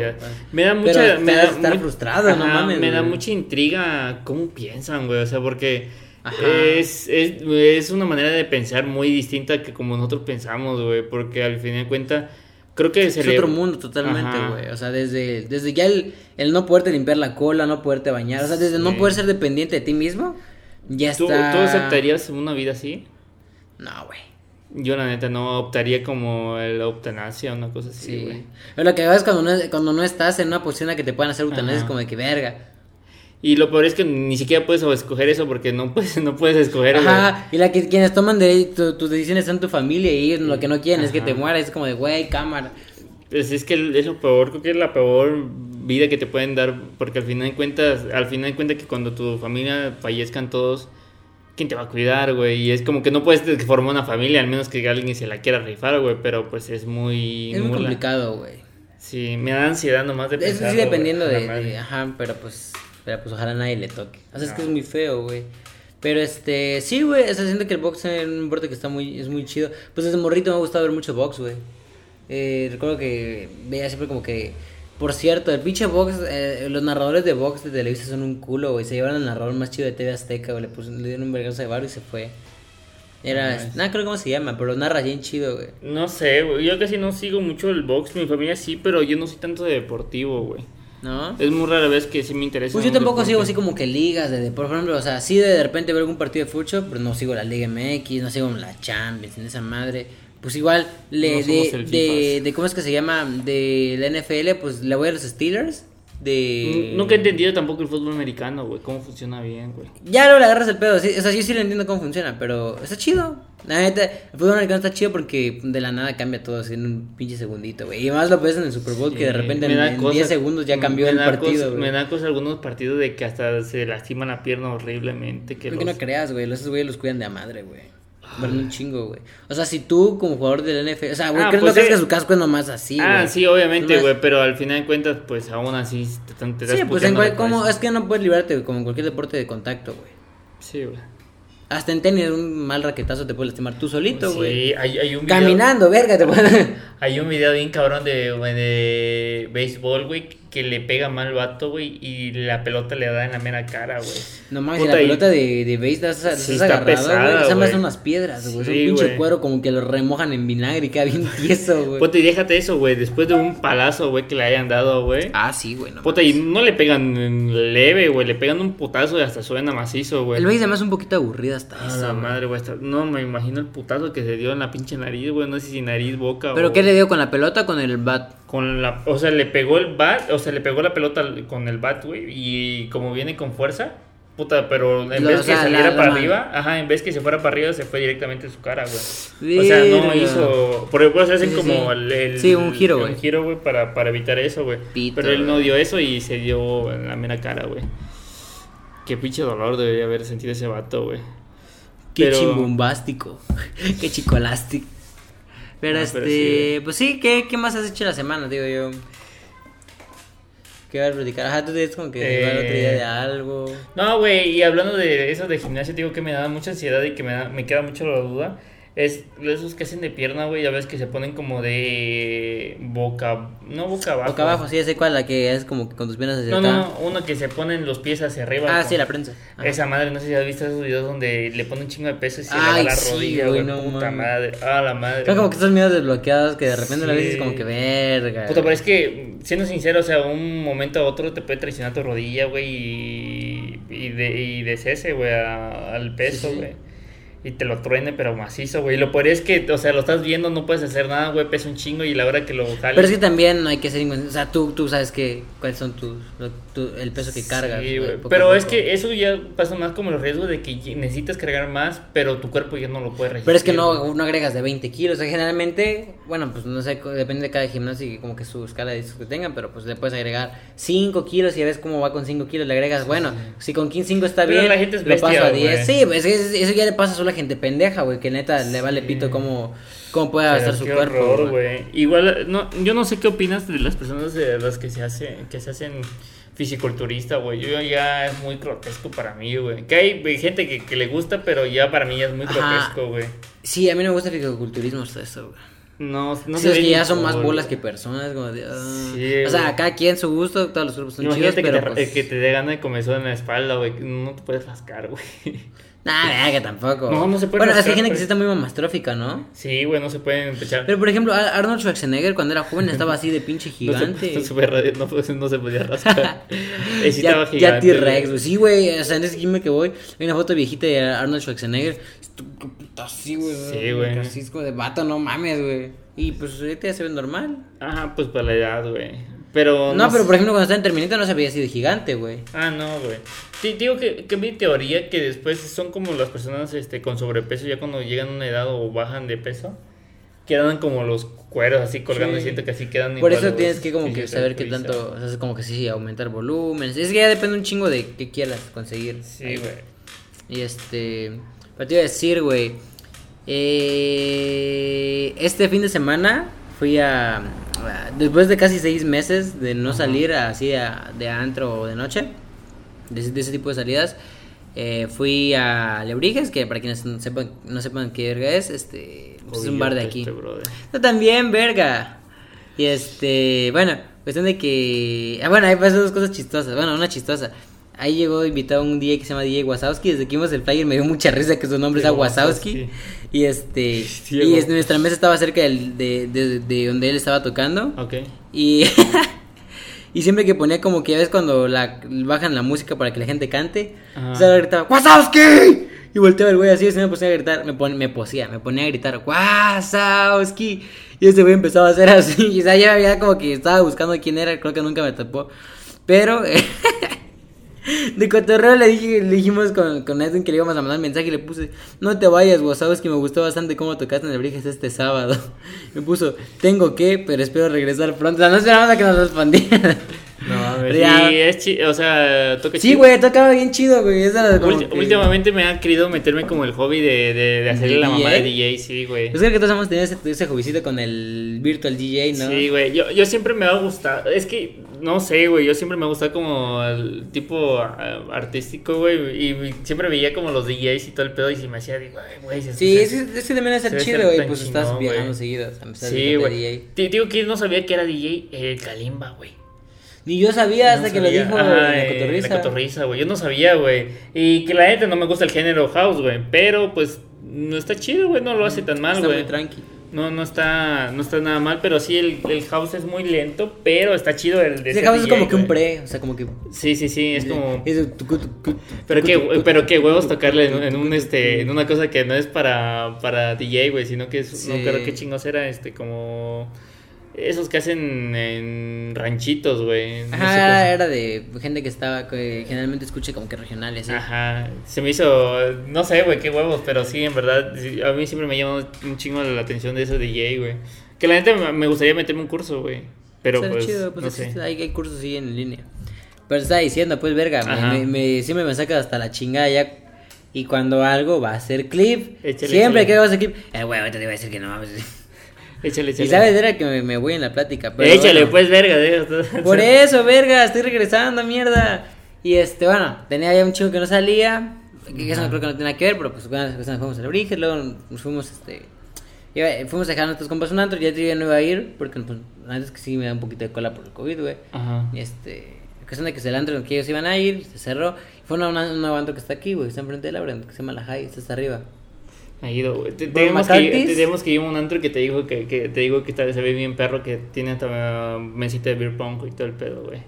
Me da mucha... me da
estar
mu-
frustrado, no mames,
Me da mucha intriga cómo piensan, güey. O sea, porque... Es, es, es una manera de pensar muy distinta que como nosotros pensamos, güey. Porque al fin de cuentas, creo que se
Es
le...
otro mundo totalmente, güey. O sea, desde, desde ya el, el no poderte limpiar la cola, no poderte bañar. O sea, desde no
Sí.
poder ser dependiente de ti mismo, ya
¿Tú,
está.
¿Tú aceptarías una vida así?
No, güey.
Yo la neta no optaría como el eutanasia o una cosa así,
Sí.
güey.
Pero lo que hagas cuando no, cuando no estás en una posición en la que te puedan hacer eutanasia es como de que verga.
Y lo peor es que ni siquiera puedes escoger eso porque no puedes, no puedes escoger.
Ajá, y la que quienes toman de, tu- tus decisiones son tu familia y ellos lo que no quieren es que te mueras, es como de güey, cámara.
Pues es que es lo peor, creo que es la peor vida que te pueden dar, porque al final de cuentas, al final de cuentas que cuando tu familia fallezcan todos, ¿quién te va a cuidar, güey? Y es como que no puedes formar una familia, al menos que alguien se la quiera rifar, güey, pero pues es muy...
Es muy complicado, güey.
Sí, me da ansiedad nomás de
Eso
pensar.
sí dependiendo de, de- ajá, pero pues, pero pues ojalá nadie le toque. O sea, es que es muy feo, güey. Pero este, sí, güey, o sea, siento que el box es un deporte que está muy, es muy chido. Pues desde morrito me ha gustado ver mucho box, güey. Eh, recuerdo que veía siempre como que Por cierto, el pinche Vox, eh, los narradores de Vox de Televisa son un culo, güey. Se llevaron al narrador más chido de TV Azteca, güey. Le, pusieron- le dieron un vergazo de barro y se fue. Era,
Nice.
nada, creo cómo se llama, pero narra bien chido, güey.
No sé, güey. Yo casi no sigo mucho el box. Mi familia sí, pero yo no soy tanto de deportivo, güey.
¿No?
Es muy rara vez que sí me interesa.
Pues yo tampoco
deporte.
sigo así como que ligas de, de- por ejemplo, o sea, sí de, de repente veo algún partido de fútbol, pero no sigo la Liga MX, no sigo la Champions, en esa madre. Pues igual le
No
de, de, cómo es que se llama de la NFL, pues le voy a los Steelers de
Nunca he entendido tampoco el fútbol americano, güey. Cómo funciona bien, güey.
Ya no le agarras el pedo, sí, o sea, yo sí lo entiendo cómo funciona, pero está chido. La neta, el fútbol americano está chido porque de la nada cambia todo así en un pinche segundito, güey. Y más lo ves en el Super Bowl que de repente en,
da
en
cosa-
10 segundos ya cambió el partido,
cosa-
güey.
Me da cosa algunos partidos de que hasta se lastiman la pierna horriblemente. Que
Porque
los-
no creas, güey, esos güeyes los cuidan de a madre, güey. Valen un chingo, güey. O sea, si tú como jugador del NFL, o sea, güey,
Ah,
¿crees
pues
no
sí.
que su casco es nomás así, güey?
ah, sí, obviamente,
Nomás-
güey. Pero al final de cuentas, pues aún así te, te, estás
Sí, pues en cual, como, es que no puedes librarte güey, como en cualquier deporte de contacto, güey.
Sí, güey.
Hasta en tenis un mal raquetazo te puedes lastimar tú solito, güey.
Sí, hay, hay un video.
Caminando, verga, te puedes...
Hay un video bien cabrón de, güey, de béisbol, güey, que le pega mal al vato, güey, y la pelota le da en la mera cara, güey.
No mames, la pelota de, de base estás,
Sí,
estás
está
agarrado,
pesada,
güey. Esa más son unas piedras, güey. es un
Sí,
pinche
güey.
cuero como que lo remojan en vinagre y queda bien tieso, güey.
Puta, y déjate eso, güey, después de un palazo, güey, que le hayan dado, güey.
Ah, sí, güey. No
Puta, y no le pegan leve, güey, le pegan un putazo y hasta suena macizo, güey.
El base además es un poquito aburrido hasta
A
eso.
la madre, güey. No, me imagino el putazo que se dio en la pinche nariz, güey. No sé si nariz, boca
¿Pero
o...
qué le dio con la pelota o con el bat?
Con la... O sea, le pegó el bat, o sea, le pegó la pelota con el bat, güey. Y como viene con fuerza, puta, pero en
Lo-
vez
o sea,
que saliera
la-
para arriba, ajá, en vez que se fuera para arriba, se fue directamente en su cara, güey. O sea, no hizo... Por ejemplo, se hacen
Sí,
como
sí.
el, el-
Sí, un giro, güey.
Un giro, güey, para, para evitar eso, güey. Pero él no dio eso y se dio en la mera cara, güey. Qué pinche dolor debería haber sentido ese vato, güey.
Qué
Pero-
chimbombástico. Qué chicolástico. Pero
Ah,
este,
pero sí,
pues sí, ¿qué, ¿qué más has hecho la semana? Digo yo. ¿Qué vas a platicar? Ajá, tú tienes como que
Eh,
igual otro día de algo.
No, güey, y hablando de eso de gimnasio, digo que me da mucha ansiedad y que me, da, me queda mucho la duda. Es esos que hacen de pierna, güey, ya ves que se ponen como de boca, no boca abajo.
Boca abajo, sí, ya sé cuál, la que es como que con tus piernas hacia
No,
acá.
no, uno que se ponen los pies hacia arriba.
Ah,
como-
sí, la prensa. Ajá.
Esa madre, no sé si has visto esos videos donde le ponen un chingo de peso y se le va la
sí,
rodilla,
güey,
güey.
no
puta madre. Ah, la madre.
Son como que estos miedos desbloqueados que de repente la
Sí.
ves y es como que verga.
Puta, pero es que, siendo sincero, o sea, un momento a otro te puede traicionar tu rodilla, güey, y, y, de, y descese, güey, a- al peso,
sí.
Y te lo truene, pero macizo, güey. Lo peor es que, o sea, lo estás viendo, no puedes hacer nada, güey, pesa un chingo y la hora que lo jales...
Pero es que también hay que ser inconsciente. O sea, tú, tú sabes que cuáles son tus, lo- tu- el peso que cargas.
Sí,
güey,
Pero es que eso ya pasa más como los riesgos de que necesitas cargar más, pero tu cuerpo ya no lo puede resistir.
Pero es que no, no agregas de 20 kilos. O sea, generalmente, bueno, pues no sé, depende de cada gimnasio y como que su escala de discos que tengan, pero pues le puedes agregar 5 kilos y ya ves cómo va con 5 kilos. Le agregas, bueno, si con 15 5 está
Pero
bien,
la gente es
lo paso a 10.
güey.
Sí, pues es que eso ya le pasa solo a gente pendeja, güey, que neta le vale pito cómo, cómo puede gastar su
qué
cuerpo.
horror,
güey.
Igual, no, yo no sé qué opinas de las personas de las que se hacen, que se hacen fisiculturista, güey. Yo ya es muy grotesco para mí, güey. Que hay gente que, que le gusta, pero ya para mí ya es muy
Ajá.
grotesco, güey.
Sí, a mí no me gusta el fisiculturismo hasta eso, güey.
No, no
sí,
se
es que ya son más
cool,
bolas
güey.
que personas, como de, ah.
Sí,
o sea,
güey.
cada quien su gusto, todos los grupos son chidos,
Imagínate que,
pero
te,
pues...
que te dé gana de comezón en la espalda, güey. No te puedes rascar, güey.
Nah, verga, tampoco.
No, no se puede
Bueno, es que hay gente que sí está muy mamastrófica, ¿no?
Sí, güey, no se pueden empezar.
Pero por ejemplo, Ar- Arnold Schwarzenegger cuando era joven estaba así de pinche
se,
gigante.
no, se no, pues, no se podía rascar. Sí
ya,
estaba
ya
gigante,
T-Rex,
güey.
Sí, güey. O sea, en ese gym que voy, hay una foto viejita de Arnold Schwarzenegger. Así, güey.
Sí, güey.
Así de vato, no mames, güey. Y pues ahorita ya se ve normal.
Ajá, pues para la edad, güey. Pero
No, pero por ejemplo, cuando estaba en Terminator no se así de gigante, güey.
Ah, no, güey. Sí, digo que, que mi teoría que después son como las personas este, con sobrepeso, ya cuando llegan a una edad o bajan de peso, quedan como los cueros así colgando
Sí.
y siento que así quedan
Por eso tienes que como que saber qué tanto, o sea, es como que sí, aumentar volumen. Es que ya depende un chingo de qué quieras conseguir.
Sí, güey.
Y este, pero te iba a decir, güey, eh, este fin de semana fui a- después de casi seis meses de no salir así a- de antro o de noche, de, ese- de ese tipo de salidas, eh, fui a Lebrijes, que para quienes no sepan, no sepan qué verga es, este, pues es un bar de aquí.
este.
Yo también, verga. Y este, bueno, Cuestión de que. Ah, bueno, ahí pasan dos cosas chistosas. Bueno, una chistosa. Ahí llegó invitado un DJ que se llama DJ Wasowski. Desde que vimos el flyer me dio mucha risa que su nombre
DJ
sea Wasowski.
Wazowski.
Y este. Y es- nuestra mesa estaba cerca del- de, de, de donde él estaba tocando.
Ok.
Y. y siempre que ponía como que ya ves cuando la, bajan la música para que la gente cante. O sea, gritaba ¡Wasowski! Y volteaba el güey así, así me ponía a gritar, me, pon- me posía, me ponía a gritar ¡Wasowski! Y ese güey empezaba a hacer así, y o sea, ya, ya como que estaba buscando quién era, creo que nunca me tapó. Pero, de cotorreo le, dije, le dijimos con, con Edwin que le íbamos a mandar mensaje y le puse, no te vayas, Wasowski, me gustó bastante cómo tocaste en el Briges este sábado. Me puso, tengo que, pero espero regresar pronto. O sea, no esperamos que nos respondiera.
No, a ver,
Ya.
sí, es chi- o sea, toca
Sí,
chido.
güey, tocaba bien chido, güey. Como
Ulti-
que-
Últimamente me ha querido meterme como el hobby de, de, de hacerle
¿De
la mamá de
DJ?
Sí, güey.
Pues creo que todos hemos tenido ese, ese hobbycito con el Virtual DJ, ¿no?
Sí, güey, yo, yo siempre me ha gustado, es que, no sé, güey, yo siempre me ha gustado como el tipo ah, artístico, güey, y siempre veía como los DJs y todo el pedo y se me hacía, digo, ay, güey, se-
Sí,
se-
es, es que también es
debe
chido, güey.
tan
Pues estás
chingón,
viajando
güey.
seguido. o sea, empezar
Sí,
de
güey.
DJ.
Te Digo que no sabía que era DJ el Kalimba, güey.
Ni yo sabía hasta
No
que lo dijo
Ajá,
la
eh,
cotorriza.
La cotorriza, güey. Yo no sabía, güey. Y que la gente no me gusta el género house, güey. Pero pues no está chido, güey. No lo hace tan mal,
Está
güey.
muy tranqui.
No, no está, no está nada mal, pero sí el, el house es muy lento, pero está chido el de ser
caso es como que un pre, o sea, como que.
Sí, sí, sí, es como pero qué, pero qué huevos tocarle en, un este, en una cosa que no es para, para DJ, güey, sino que es, no creo qué chingos era, este, como esos que hacen en ranchitos, güey.
Ajá, era, de gente que estaba, que generalmente escucha como que regionales, ¿sí?
Ajá, se me hizo, no sé, güey, qué huevos, pero sí, en verdad, sí, a mí siempre me llamó un chingo la atención de eso de DJ, güey. Que la neta me- gustaría meterme un curso, güey, pero
Está
pues,
chido, pues
no
existe,
sé.
hay, hay cursos así en línea. Pero estaba diciendo, pues, verga, me, me, me- siempre me saca hasta la chingada ya. Y cuando algo va a ser clip,
Échale,
siempre que va a ser clip, eh, güey, te iba a decir que no mames.
Échale, échale.
Y sabes, era que me, me voy en la plática. Pero
Échale,
bueno.
pues, verga, de
Por eso, verga, estoy regresando, mierda. Y este, bueno, tenía ya un chico que no salía. Que eso no creo que no nada que ver, pero pues bueno, pues, nos fuimos al Briges, luego nos fuimos, este. iba- fuimos a dejar a nuestros compas un antro, ya yo ya no iba a ir, porque pues, antes que sí me da un poquito de cola por el COVID, güey.
Ajá.
Y este, cuestión de que es el antro en el que ellos iban a ir, se cerró. Fue un nuevo antro que está aquí, güey, está enfrente de la Brand, que se llama La High, está hasta arriba.
Ha ido, güey. Te- Tenemos que, tenemos que ir a un antro que te digo que, que te digo que está- se ve bien perro, que tiene hasta mesita de beer pong y todo el pedo, güey.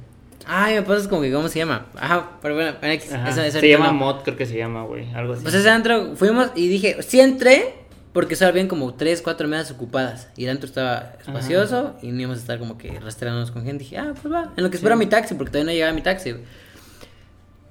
Ay, me pasa como que, ¿cómo se llama? Ajá, pero bueno, X,
Ajá.
esa- esa
se llama
no.
mod, creo que se llama, güey, algo así.
Pues ese antro fuimos y dije, sí entré, porque solo habían como 3, 4 mesas ocupadas. Y el antro estaba espacioso y no íbamos a estar como que rastreándonos con gente. dije, ah, pues va, en lo que espero mi taxi, porque todavía no llegaba mi taxi.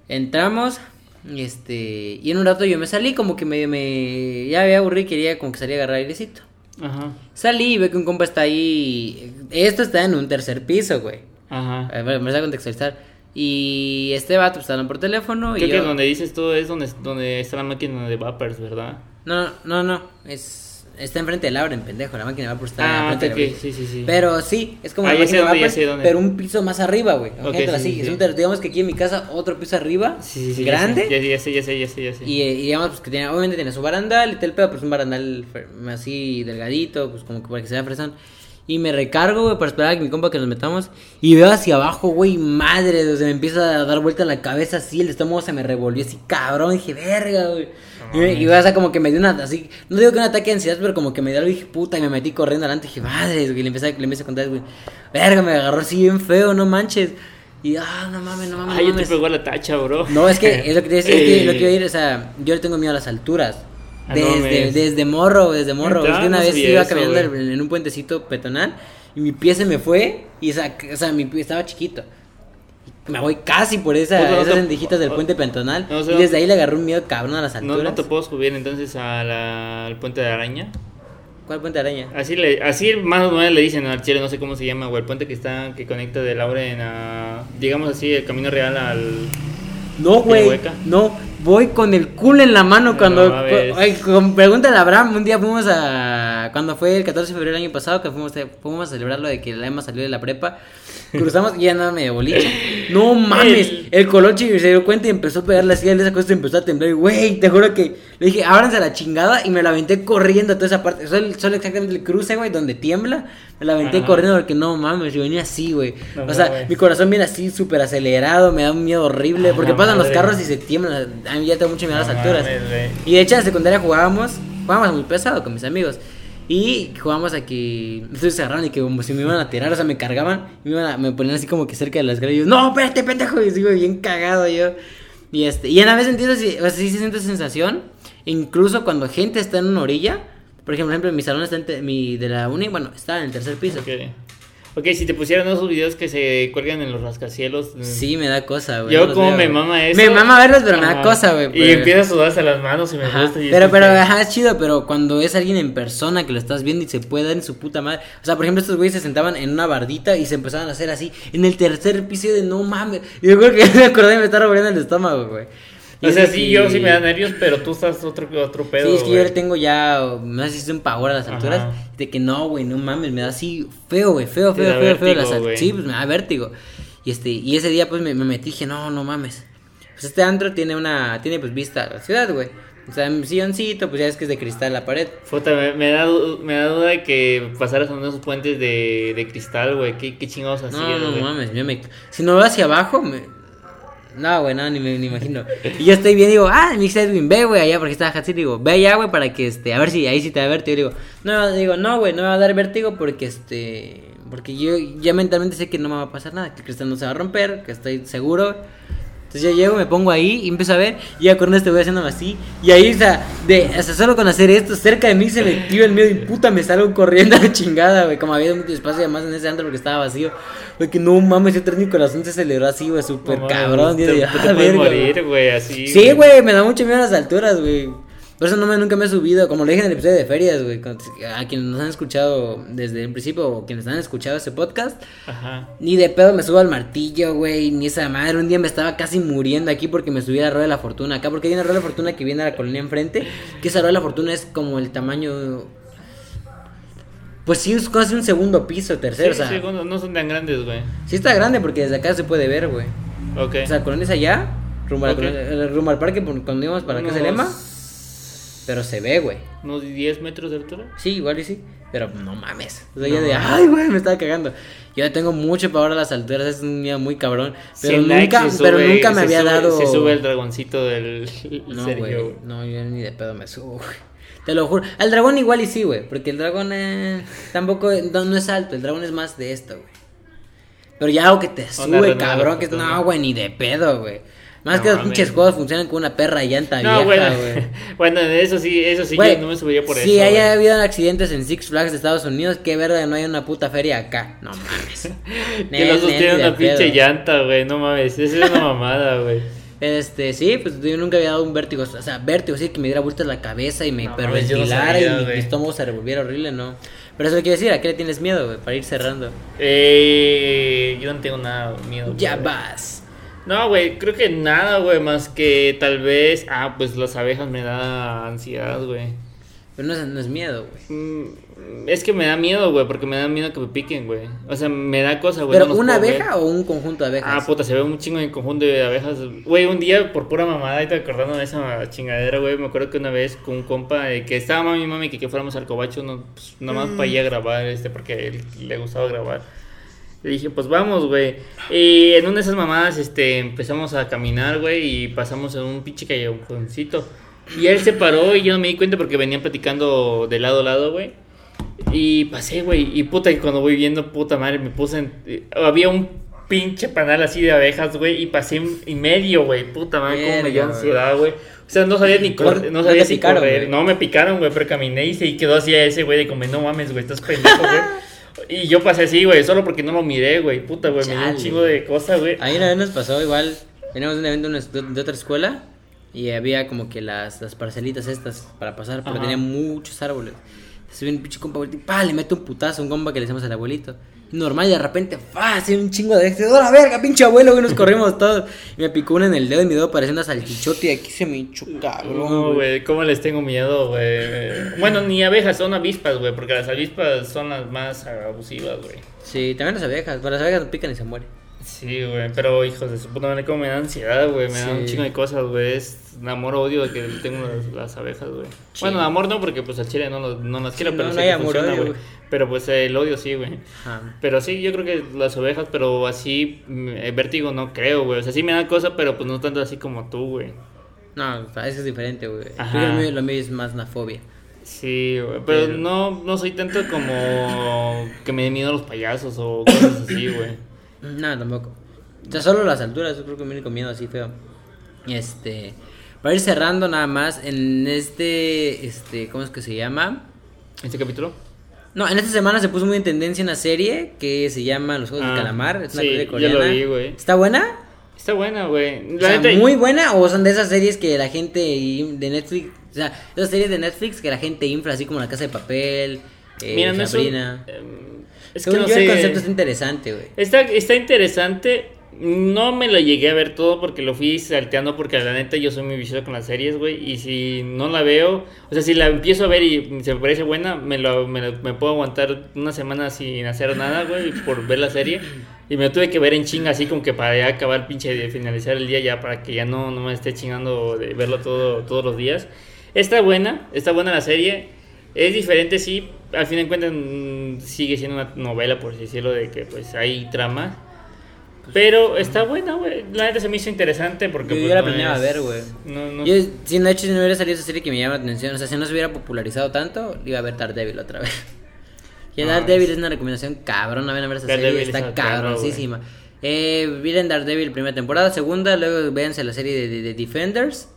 Entramos, este, y en un rato yo me salí, como que medio me, ya había aburrido y quería como que salir a agarrar airecito.
Ajá.
Salí y veo que un compa está ahí. Esto está en un tercer piso, güey.
Ajá.
A ver, me voy a contextualizar. Y este vato pues, hablando por teléfono.
Creo
y
que
yo...
donde dices todo es donde, donde está la máquina de vapors, ¿verdad?
No, no, no, es está enfrente de Laura, en pendejo, la máquina va por estar
Ah,
enfrente de la
ok, sí, sí, sí.
Pero sí, es como la máquina de
sé dónde.
pero un piso más arriba, güey.
Ok,
Imagínatelo
sí,
así, es un digamos que aquí en mi casa otro piso arriba,
Sí, sí, sí, ya
grande.
Ya, sé, ya sé, ya sé, ya sé.
Y, eh, y digamos pues, que tenía, obviamente tenía su barandal y tal pedo, pues un barandal así delgadito, pues como que para que se vea fresón. Y me recargo, güey, para esperar a que mi compa que nos metamos. Y veo hacia abajo, güey, madre, o sea, me empieza a dar vuelta la cabeza así, el estómago se me revolvió así, cabrón, dije, verga, güey. Y, me- y, o sea, como que me dio una, así, no digo que un ataque de ansiedad, pero como que me dio algo y dije, puta, y me metí corriendo adelante, dije, madre, güey, y le empecé, a- le empecé a contar, güey, verga, me agarró así bien feo, no manches. Y, ah, no mames, no mames,
Ay,
no
yo te pegó la tacha, bro.
No, es que es lo que te decía, es que lo que iba a
Eh,
ir, o sea, yo le tengo miedo a las alturas.
Ah, no
Desde, desde morro, desde morro. Es que una vez iba
eso,
caminando
güey.
en, un puentecito peatonal y mi pie se me fue y o sea, mi pie estaba chiquito. Me voy casi por esa,
Pues, no
esas
te-
del puente peatonal
no, o sea,
y desde ahí le agarró un miedo cabrón a las
No,
alturas.
no te puedo subir entonces a la- al puente de araña.
¿Cuál puente araña?
Así le, así más o menos le dicen al chile, no sé cómo se llama, güey, el puente que está, que conecta de Lauren a, digamos así, el camino real al...
No, güey. No, voy con el culo en la mano cuando. ay, con- pregúntale a Abraham. Un día fuimos a cuando fue el 14 de febrero del año pasado que fuimos, fuimos a celebrar lo de que la Emma salió de la prepa, cruzamos y ya andaba medio boliche. No mames,
El-
el coloche se dio cuenta y empezó a pegarle así a esa cosa y empezó a temblar. Y güey, te juro que le dije, ábranse a la chingada y me la aventé corriendo a toda esa parte. Solo, solo exactamente el cruce, güey, donde tiembla. Me la aventé
Ajá.
corriendo porque no mames, yo venía así, güey.
No
o sea, mi corazón viene así súper acelerado, me da un miedo horrible.
A
Porque
la
pasan los carros y se tiemblan. A mí ya tengo mucho miedo a las
No
alturas. Y de hecho en la secundaria jugábamos, jugábamos muy pesado con mis amigos. Y jugábamos a que entonces se agarraron y que como si me iban a tirar, o sea, me cargaban, me, iban a- me ponían así como que cerca de las escalera y yo, no, espérate, pendejo, y sigo bien cagado yo. Y este, y a la vez entiendo si, o sea, sí se siente sensación, incluso cuando gente está en una orilla, por ejemplo, mi salón está en mi, de la uni, bueno, está en el tercer piso.
Ok. Ok, si te pusieran esos videos que se cuelgan en los rascacielos. mm,
Sí, me da cosa, güey.
Yo como
veo,
me mama eso.
Me mama verlos, pero me da cosa, güey.
Y
pero-
empieza a sudarse las manos y me
Ajá,
gusta. y
Pero, pero,
que-
ajá, es chido, pero cuando es alguien en persona que lo estás viendo y se puede dar en su puta madre. O sea, por ejemplo, estos güeyes se sentaban en una bardita y se empezaban a hacer así en el tercer piso de no mames. Y yo creo que me acordé y me está revolviendo el estómago, güey.
O sea, sí,
que-
yo sí me da nervios, pero tú estás otro, otro pedo.
Sí, es que yo le tengo ya, me hace un pavor a las alturas. De que no, güey, no mames, me da así feo, güey, feo, feo, feo, feo. las al-. Sí, pues me da vértigo. Y este, y ese día pues me, me metí y dije, no, no mames. Pues este antro tiene una, tiene pues vista a la ciudad, güey. O sea, un silloncito, pues ya es que es de cristal la pared.
Puta, me, me da, me da duda de que pasaras a unos puentes de, de cristal, güey. ¿Qué, qué chingados
No,
hacías,
no
güey?
mames, yo me... Si no veo hacia abajo, me... No, güey, no, ni me imagino. Y yo estoy bien, digo, ah, mi Edwin, ve, güey, allá, porque estaba Hatsi, digo, ve allá, güey, para que, este, a ver si ahí sí te da vértigo. Digo, no, digo, no, güey, no me va a dar vértigo porque, este, porque yo ya mentalmente sé que no me va a pasar nada, que el cristal no se va a romper, que estoy seguro. Entonces yo llego, me pongo ahí y empiezo a ver, y ya con este voy haciéndome así. Y ahí, o sea, de, o sea, solo con hacer esto, cerca de mí se me activa el miedo y puta, me salgo corriendo a la chingada, güey. Como había mucho espacio además en ese antro porque estaba vacío. Güey, que no mames, yo mi corazón se aceleró así, güey, súper
No
cabrón.
Te,
yo dije,
te
"Ah,
puedes
verga, güey".
morir, güey, así.
Sí, güey, me da mucho miedo a las alturas, güey. Por eso no me, nunca me he subido, como lo dije en el episodio de ferias, güey. A quienes nos han escuchado desde el principio o quienes han escuchado ese podcast,
Ajá.
ni de pedo me subo al martillo, güey, ni esa madre. Un día me estaba casi muriendo aquí porque me subí a la Rueda de la Fortuna acá, porque hay una Rueda de la Fortuna que viene a la colonia enfrente, que esa Rueda de la Fortuna es como el tamaño... Pues sí, es casi un segundo piso, tercero,
Sí,
o sea...
no son tan grandes, güey.
Sí está grande porque desde acá se puede ver, güey.
Ok.
O sea, la colonia es allá, rumbo, a la
Ok.
colonia- eh, rumbo al parque cuando íbamos para acá se lema, pero se ve, güey.
¿Unos 10 metros de altura?
Sí, igual y sí, pero no mames. O sea, yo de, ay, güey, me estaba cagando. Yo tengo mucho pavor a las alturas, es un miedo muy cabrón, pero
100 likes
nunca, pero nunca me había
sube-
dado
Se sube el dragoncito del
No, güey, no, yo ni de pedo me subo, güey. Te lo juro. Al dragón igual y sí, güey, porque el dragón eh, tampoco no, no es alto, el dragón es más de esto, güey. Pero ya algo que te sube, cabrón, que ¿no? güey, ni de pedo, güey. Más
No
que los pinches juegos funcionan con una perra llanta
No,
vieja,
bueno,
güey.
bueno, eso sí, eso sí,
Güey,
yo no me subiría por
si
eso.
haya
güey.
habido accidentes en Six Flags de Estados Unidos, qué verga no hay una puta feria acá. No mames.
Que los
nel,
sostiene
ni
una pinche
pedo.
llanta, güey, no mames, eso es una mamada, güey.
Este, sí, pues yo nunca había dado un vértigo. O sea, vértigo, sí, que me diera vueltas la cabeza y me
No
hiperventilara y mi estómago se revolviera horrible, no. Pero eso quiere decir, ¿a qué le tienes miedo, güey? Para ir cerrando.
Eh, yo no tengo nada miedo.
Ya vas.
No, güey, creo que nada, güey, más que tal vez. Ah, pues las abejas me da ansiedad, güey.
Pero no es, no es miedo, güey.
Mm, Es que me da miedo, güey, porque me da miedo que me piquen, güey. O sea, me da cosa, güey.
¿Pero
no
una
ver.
abeja o un conjunto de abejas?
Ah, puta, se ve un chingo de conjunto de abejas. Güey, un día, por pura mamada, ahorita acordando de esa chingadera, güey, me acuerdo que una vez con un compa de que estaba mami mami que, que fuéramos al cobacho, no, pues, nada más para ir a grabar, este, porque él le gustaba grabar. Le dije, pues vamos, güey. Y en una de esas mamadas, este, empezamos a caminar, güey, y pasamos en un pinche callejoncito. Y él se paró y yo no me di cuenta porque venían platicando de lado a lado, güey. Y pasé, güey. Y puta, y cuando voy viendo, puta madre, me puse en. eh, Había un pinche panal así de abejas, güey. Y pasé y medio, güey. Puta madre, cómo me dio ansiedad, güey. O sea, no sabía ni
¿Por-
correr, no
no
sabía
te
si
picaron,
correr. No me picaron, güey, pero caminé y se quedó así a ese güey de como, no mames, güey, estás pendejo, güey. Y yo pasé así, güey, solo porque no lo miré, güey. Puta, güey, me dio un chingo de cosas, güey.
Ahí una vez nos pasó igual. Veníamos de un evento de una- de otra escuela y había como que las, las parcelitas estas para pasar, pero
Ajá.
tenía muchos árboles. Viene un pinche compa, y le mete un putazo a un compa que le decimos al abuelito. Normal y de repente. Así un chingo de este, ¡oh la verga, pinche abuelo! güey! nos corrimos todos. Y me picó una en el dedo y mi dedo parecía una salchichote y aquí se me hinchó cabrón.
No,
güey.
¿cómo les tengo miedo, güey? Bueno, ni abejas, son avispas, güey, porque las avispas son las más abusivas, güey.
Sí, también las abejas, pero las abejas pican y se mueren.
Sí, güey, pero hijos de su puta madre, como me da ansiedad, güey, me da un
Sí.
chingo de cosas, güey, es un amor odio de que tengo las, las abejas, güey.
Sí.
Bueno, amor no, porque pues al chile no, no las quiero,
Sí,
pero
no,
sí
no hay amor,
funciona,
odio,
güey. Pero pues el odio sí, güey. Pero sí, yo creo que las ovejas, pero así, mm, vértigo no creo, güey. O sea, sí me da cosa, pero pues no tanto así como tú, güey.
No, eso es diferente, güey. Lo mío, es más una fobia.
Sí, güey, pero,
Pero-
no, no soy tanto como que me den miedo los payasos o cosas así, güey.
No, tampoco. O sea, solo las alturas, yo creo que me viene con miedo así feo. Este, para ir cerrando nada más, en este, este, ¿cómo es que se llama?
¿Este capítulo?
No, en esta semana se puso muy en tendencia una serie que se llama Los Juegos
Ah,
de Calamar. Es una
sí, ya
coreana.
lo vi, güey.
¿Está buena?
Está buena, güey.
O
La
sea,
neta-
muy buena o son de esas series que la gente de Netflix, o sea, esas series de Netflix que la gente infla así como La Casa de Papel, eh,
Mira, no
Sabrina.
em, es que no
yo
sé.
el concepto está interesante, güey.
Está, está interesante. No me lo llegué a ver todo porque lo fui salteando porque la neta yo soy muy vicioso con las series, güey. Y si no la veo, o sea, si la empiezo a ver y se me parece buena, me, lo, me, lo- me puedo aguantar una semana sin hacer nada, güey, por ver la serie. Y me tuve que ver en chinga, así como que para ya acabar, pinche, de finalizar el día ya, para que ya no, no me esté chingando de verlo todo, todos los días. Está buena, está buena la serie. Es diferente, sí. Al fin de cuentas, mm, sigue siendo una novela, por así decirlo, de que pues hay trama. Pero está buena, güey. La neta se me hizo interesante porque.
Yo-
pues,
yo la
no
planeaba
es-
ver, güey.
No, no.
Yo, si de hecho, si no hubiera salido esa serie que me llama la atención, o sea, si no se hubiera popularizado tanto, iba a ver Daredevil otra vez. Y
Ah,
Daredevil
es-
es una recomendación cabrón, vayan a ver esa
Daredevil
serie, está cabroncísima. Eh, miren Daredevil primera temporada, segunda, luego véanse la serie de, de- de Defenders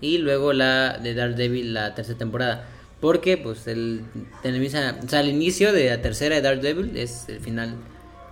y luego la de Daredevil la tercera temporada. Porque, pues, el, o sea, el inicio de la tercera de Daredevil es el final.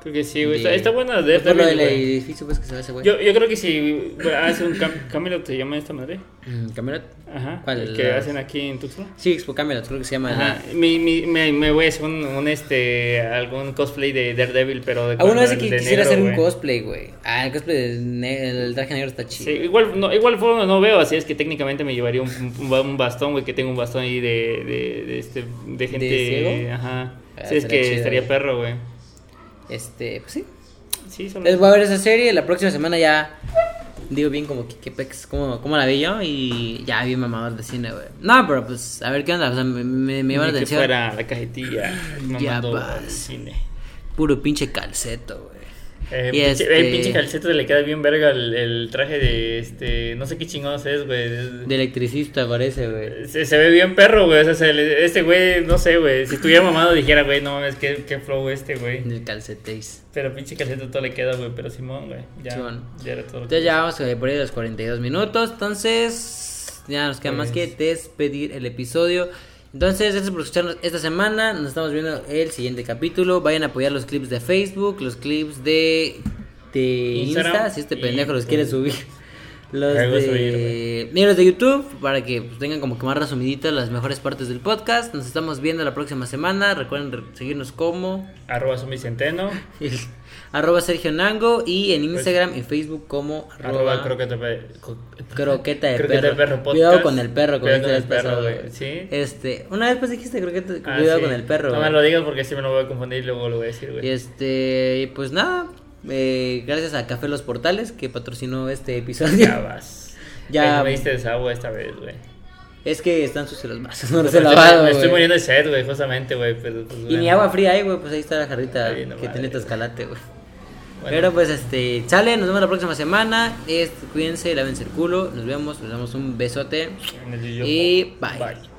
Creo que sí, güey. Está,
de-
está buena
Pues por lo del edificio, pues, que se ese güey.
Yo, yo creo que si güey, hace un cam Camelot, ¿se llama esta madre?
Mm, ¿Camelot?
Ajá.
¿Cuál?
el que hacen aquí en Tuxtla.
Sí, Expo Camelot, creo que se llama.
Ajá. Mi, mi, me, me voy a hacer un, un, este, algún cosplay de Daredevil, pero de
Alguna vez
de-
que
de
quisiera
negro,
hacer un cosplay, güey. Ah, el cosplay del el traje negro está chido.
Sí, igual, no, igual forma no veo, así es que técnicamente me llevaría un, un, bastón, güey, que tengo un bastón ahí de, de, de, este, de gente...
ciego?
Ajá.
Ah,
sí, es que
chido,
estaría
güey.
perro, güey.
Este, pues sí.
Sí.
Les voy a ver esa serie. La próxima semana ya digo bien como que, que pex, cómo, cómo la vi yo. Y ya vi mamador de cine, güey. No, pero pues a ver qué onda. O sea, me, me, me llama la
Ni que
atención.
fuera la cajetilla
Ya
cine.
Puro pinche calceto, güey.
Eh,
Y
pinche-
este-
El pinche calceto le queda bien verga el, el traje de este. No sé qué chingados es, güey.
De electricista parece, güey.
Se, se ve bien perro, güey. O sea, se le- este güey, no sé, güey. Si estuviera mamado, dijera, güey, no mames, qué, qué flow este, güey.
Del calcetéis.
Pero pinche calceto todo le queda, güey. Pero Simón, güey. Ya, ya era todo. que-
Entonces ya vamos eh, por ahí a los 42 minutos. Entonces, ya nos queda más que
Pues-
despedir el episodio. Entonces, gracias por escucharnos esta semana. Nos estamos viendo el siguiente capítulo. Vayan a apoyar los clips de Facebook, los clips de, de
Instagram.
Insta, si este pendejo los quiere subir. Los de,
subir,
los de YouTube, para que pues, tengan como que más resumiditas las mejores partes del podcast. Nos estamos viendo la próxima semana. Recuerden re- seguirnos como
Arroba Zombie Centeno.
arroba Sergio Nango y en Instagram y Facebook como
Pues, Arroba
arroba
croqueta pe-
Croqueta de
Croqueta
perro.
de perro podcast.
Cuidado con el perro, como
Cuidado con el perro,
pasada,
güey. Sí.
Este, una vez pues dijiste croqueta,
Ah,
cuidado
sí.
con el perro.
No
güey.
me lo digas porque si me lo voy a confundir y luego lo voy a decir,
Y
güey.
este, pues nada, eh, gracias a Café Los Portales que patrocinó este episodio.
Ya vas.
Ya.
Me diste desagüe esta vez, güey.
Es que están sucios los vasos, no los he
estoy-
lavado,
Me estoy muriendo de sed, güey, justamente, güey. Pues,
Y
bueno.
ni agua fría hay, güey, pues ahí está la jarrita
Ay, no
que
madre,
tiene tu
güey. Bueno.
Pero pues este, sale, nos vemos la próxima semana. Este, cuídense, lávense el culo. Nos vemos, nos damos un besote. Y bye.
Bye.